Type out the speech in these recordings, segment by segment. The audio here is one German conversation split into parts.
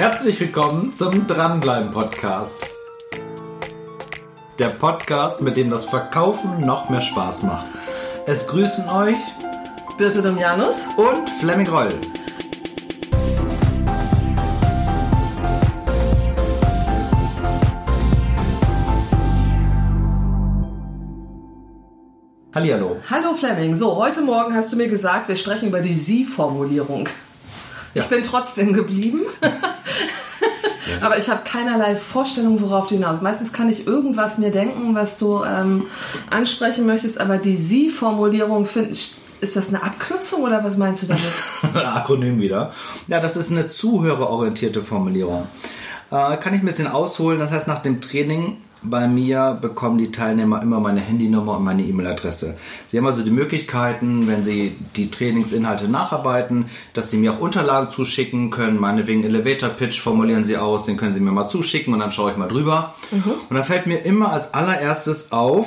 Herzlich willkommen zum Dranbleiben Podcast. Der Podcast, mit dem das Verkaufen noch mehr Spaß macht. Es grüßen euch Birte Domianus. und Flemming Roll. Hallihallo. Hallo Fleming. So, heute Morgen hast du mir gesagt, wir sprechen über die Sie-Formulierung. Ja. Ich bin trotzdem geblieben. Aber ich habe keinerlei Vorstellung, worauf du hinaus. Meistens kann ich irgendwas mir denken, was du ähm, ansprechen möchtest, aber die Sie-Formulierung find- ist das eine Abkürzung oder was meinst du damit? Akronym wieder. Ja, das ist eine zuhörerorientierte Formulierung. Äh, kann ich ein bisschen ausholen. Das heißt, nach dem Training bei mir bekommen die Teilnehmer immer meine Handynummer und meine E-Mail-Adresse. Sie haben also die Möglichkeiten, wenn sie die Trainingsinhalte nacharbeiten, dass sie mir auch Unterlagen zuschicken können. Meinetwegen Elevator-Pitch formulieren sie aus, den können sie mir mal zuschicken und dann schaue ich mal drüber. Und da fällt mir immer als allererstes auf,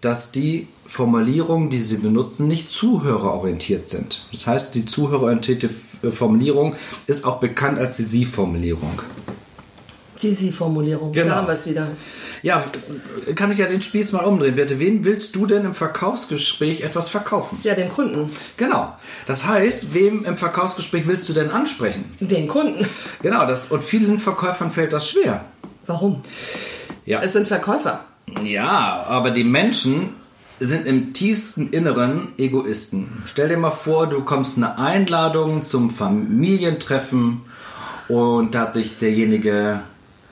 dass die Formulierungen, die sie benutzen, nicht zuhörerorientiert sind. Das heißt, die zuhörerorientierte F- Formulierung ist auch bekannt als die Sie-Formulierung. Die Sie-Formulierung. Genau. Da haben wir es wieder. Ja, kann ich ja den Spieß mal umdrehen, Birte. Wen willst du denn im Verkaufsgespräch etwas verkaufen? Ja, den Kunden. Genau. Das heißt, wem im Verkaufsgespräch willst du denn ansprechen? Den Kunden. Genau, das, und vielen Verkäufern fällt das schwer. Warum? Ja. Es sind Verkäufer. Ja, aber die Menschen sind im tiefsten Inneren Egoisten. Stell dir mal vor, du kommst eine Einladung zum Familientreffen und da hat sich derjenige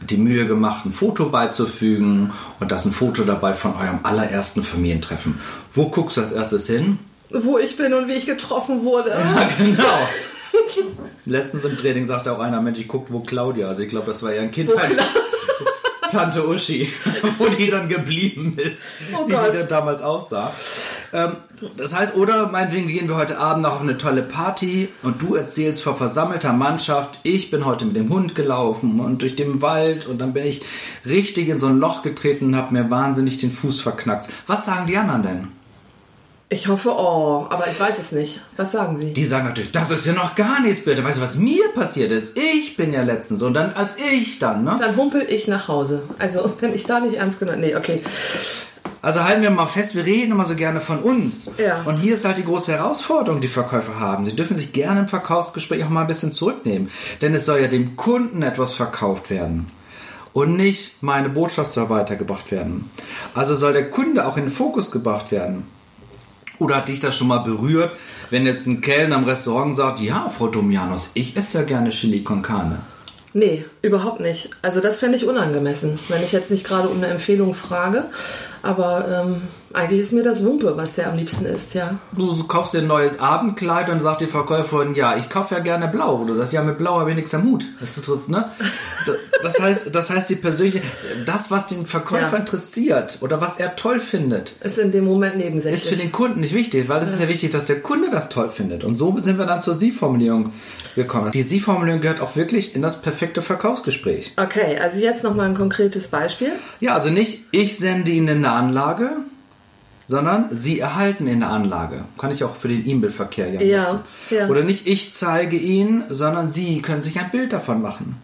die Mühe gemacht, ein Foto beizufügen und da ist ein Foto dabei von eurem allerersten Familientreffen. Wo guckst du als erstes hin? Wo ich bin und wie ich getroffen wurde. Ja, genau. Letztens im Training sagte auch einer, Mensch, ich guck, wo Claudia, also ich glaube, das war ja ein Kindheits... Tante Uschi, wo die dann geblieben ist, Oh wie Gott. die dann damals aussah. Ähm, das heißt, oder meinetwegen gehen wir heute Abend noch auf eine tolle Party und du erzählst vor versammelter Mannschaft, ich bin heute mit dem Hund gelaufen und durch den Wald und dann bin ich richtig in so ein Loch getreten und habe mir wahnsinnig den Fuß verknackst. Was sagen die anderen denn? Ich hoffe, oh, aber ich weiß es nicht. Was sagen Sie? Die sagen natürlich, das ist ja noch gar nichts, bitte. Weißt du, was mir passiert ist? Ich bin ja letztens und dann als ich dann, ne? Dann humpel ich nach Hause. Also, wenn ich da nicht ernst genommen... Nee, okay. Also halten wir mal fest, wir reden immer so gerne von uns. Ja. Und hier ist halt die große Herausforderung, die Verkäufer haben. Sie dürfen sich gerne im Verkaufsgespräch auch mal ein bisschen zurücknehmen. Denn es soll ja dem Kunden etwas verkauft werden. Und nicht meine Botschaft soll weitergebracht werden. Also soll der Kunde auch in den Fokus gebracht werden. Oder hat dich das schon mal berührt, wenn jetzt ein Kellner im Restaurant sagt, ja, Frau Domianos, ich esse ja gerne Chili con Carne. Nee, überhaupt nicht. Also das fände ich unangemessen, wenn ich jetzt nicht gerade um eine Empfehlung frage. Aber ähm, eigentlich ist mir das Wumpe, was der am liebsten isst, ja. Du kaufst dir ein neues Abendkleid und sagt die Verkäuferin, ja, ich kaufe ja gerne blau. Du sagst, ja, mit blau habe ich nichts am Hut. Das ist trist, ne? Das heißt, das heißt, die persönliche, das, was den Verkäufer Ja. interessiert oder was er toll findet, Ist in dem Moment ist für nebensächlich. den Kunden nicht wichtig, weil es ist ja wichtig, dass der Kunde das toll findet. Und so sind wir dann zur Sie-Formulierung gekommen. Die Sie-Formulierung gehört auch wirklich in das perfekte Verkaufsgespräch. Okay, also jetzt nochmal ein konkretes Beispiel. Ja, also nicht ich sende Ihnen eine Anlage, sondern Sie erhalten in der Anlage. Kann ich auch für den E-Mail-Verkehr ja, Ja, ja. Oder nicht ich zeige Ihnen, sondern Sie können sich ein Bild davon machen.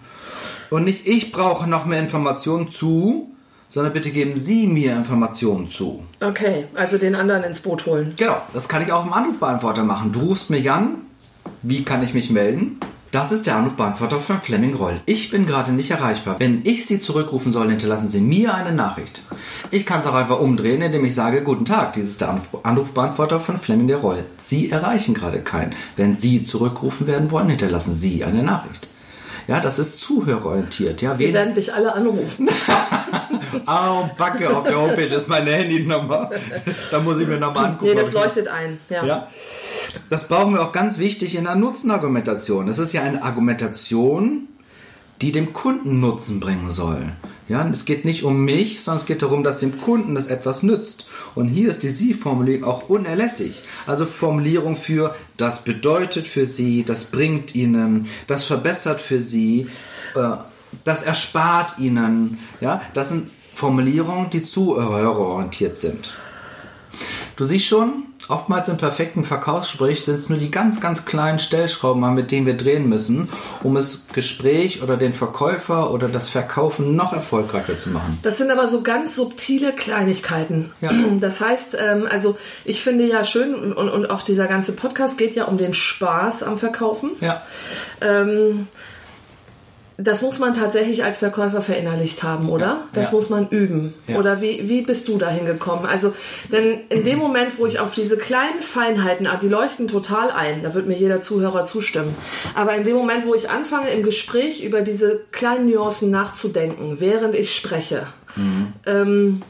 Und nicht ich brauche noch mehr Informationen zu, sondern bitte geben Sie mir Informationen zu. Okay, also den anderen ins Boot holen. Genau, das kann ich auch im Anrufbeantworter machen. Du rufst mich an, wie kann ich mich melden? Das ist der Anrufbeantworter von Fleming Roll. Ich bin gerade nicht erreichbar. Wenn ich Sie zurückrufen soll, hinterlassen Sie mir eine Nachricht. Ich kann es auch einfach umdrehen, indem ich sage, guten Tag, dies ist der Anruf Anrufbeantworter von Fleming der Roll. Sie erreichen gerade keinen. Wenn Sie zurückgerufen werden wollen, hinterlassen Sie eine Nachricht. Ja, das ist zuhörorientiert. Ja, Wir werden dich alle anrufen. Au, Backe, auf der Homepage ist meine Handynummer. Da muss ich mir nochmal angucken. Nee, das leuchtet ein. Ja. Ja. Das brauchen wir auch ganz wichtig in der Nutzenargumentation. Das ist ja eine Argumentation, die dem Kunden Nutzen bringen soll. Ja, es geht nicht um mich, sondern es geht darum, dass dem Kunden das etwas nützt. Und hier ist die Sie-Formulierung auch unerlässlich. Also Formulierung für das bedeutet für Sie, das bringt Ihnen, das verbessert für Sie, äh, das erspart Ihnen. Ja, das sind Formulierungen, die zuhörerorientiert sind. Du siehst schon, Oftmals im perfekten Verkaufsgespräch sind es nur die ganz, ganz kleinen Stellschrauben, mit denen wir drehen müssen, um das Gespräch oder den Verkäufer oder das Verkaufen noch erfolgreicher zu machen. Das sind aber so ganz subtile Kleinigkeiten. Ja. Das heißt, ähm, also ich finde ja schön und, und auch dieser ganze Podcast geht ja um den Spaß am Verkaufen. Ja. Ähm, das muss man tatsächlich als Verkäufer verinnerlicht haben, oder? Ja, das ja. muss man üben. Ja. Oder wie, wie bist du dahin gekommen? Also, denn in dem Moment, wo ich auf diese kleinen Feinheiten, ah, die leuchten total ein, da wird mir jeder Zuhörer zustimmen. Aber in dem Moment, wo ich anfange, im Gespräch über diese kleinen Nuancen nachzudenken, während ich spreche, mhm. ähm,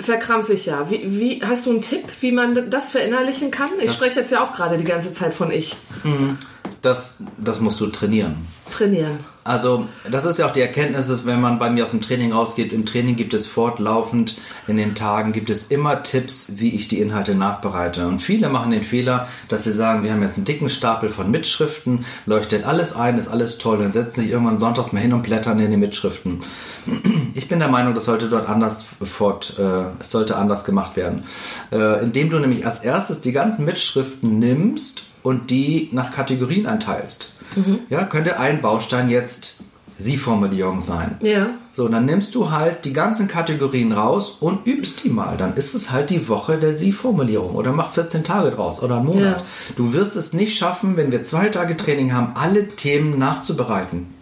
verkrampfe ich ja. Wie, wie, hast du einen Tipp, wie man das verinnerlichen kann? Ich das spreche jetzt ja auch gerade die ganze Zeit von ich. Mhm. Das, das musst du trainieren. Trainieren. Also, das ist ja auch die Erkenntnis, dass wenn man bei mir aus dem Training rausgeht, im Training gibt es fortlaufend, in den Tagen gibt es immer Tipps, wie ich die Inhalte nachbereite. Und viele machen den Fehler, dass sie sagen, wir haben jetzt einen dicken Stapel von Mitschriften, leuchtet alles ein, ist alles toll, dann setzen sich irgendwann sonntags mal hin und blättern in die Mitschriften. Ich bin der Meinung, das sollte dort anders fort, äh, es sollte anders gemacht werden. Äh, indem du nämlich als erstes die ganzen Mitschriften nimmst und die nach Kategorien einteilst. Mhm. Ja, könnte ein Baustein jetzt Sie-Formulierung sein. Ja. So, dann nimmst du halt die ganzen Kategorien raus und übst die mal. Dann ist es halt die Woche der Sie-Formulierung oder mach 14 Tage draus oder einen Monat. Ja. Du wirst es nicht schaffen, wenn wir zwei Tage Training haben, alle Themen nachzubereiten.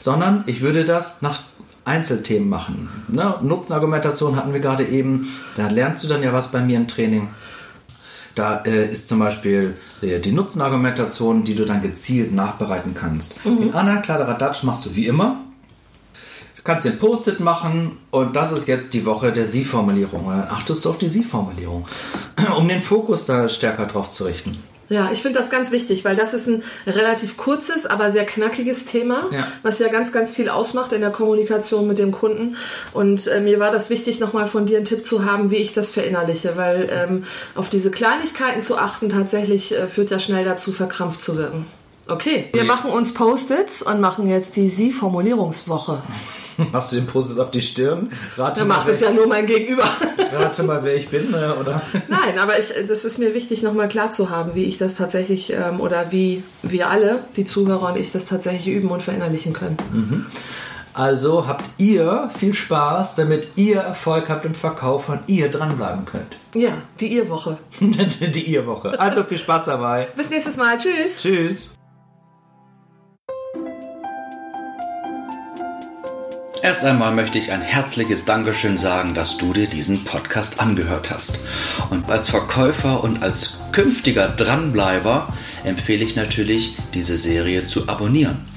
Sondern ich würde das nach Einzelthemen machen. Ne? Nutzenargumentation hatten wir gerade eben. Da lernst du dann ja was bei mir im Training. Da äh, ist zum Beispiel äh, die Nutzenargumentation, die du dann gezielt nachbereiten kannst. Mhm. In anderen Kladderadatsch machst du wie immer. Du kannst den Post-it machen und das ist jetzt die Woche der Sie-Formulierung. Dann achtest du auf die Sie-Formulierung, um den Fokus da stärker drauf zu richten. Ja, ich finde das ganz wichtig, weil das ist ein relativ kurzes, aber sehr knackiges Thema, ja. was ja ganz, ganz viel ausmacht in der Kommunikation mit dem Kunden. Und äh, mir war das wichtig, nochmal von dir einen Tipp zu haben, wie ich das verinnerliche, weil ähm, auf diese Kleinigkeiten zu achten tatsächlich äh, führt ja schnell dazu, verkrampft zu wirken. Okay, wir machen uns Post-its und machen jetzt die Sie-Formulierungswoche. Machst du den Post auf die Stirn? Rate Dann macht es ja nur mein Gegenüber. Rate mal, wer ich bin, äh, oder? Nein, aber ich, das ist mir wichtig, nochmal klar zu haben, wie ich das tatsächlich ähm, oder wie wir alle, die Zuhörer und ich, das tatsächlich üben und verinnerlichen können. Mhm. Also habt ihr viel Spaß, damit ihr Erfolg habt im Verkauf und ihr dranbleiben könnt. Ja, die Ihr-Woche. die Ihr-Woche. Also viel Spaß dabei. Bis nächstes Mal. Tschüss. Tschüss. Erst einmal möchte ich ein herzliches Dankeschön sagen, dass du dir diesen Podcast angehört hast. Und als Verkäufer und als künftiger Dranbleiber empfehle ich natürlich, diese Serie zu abonnieren.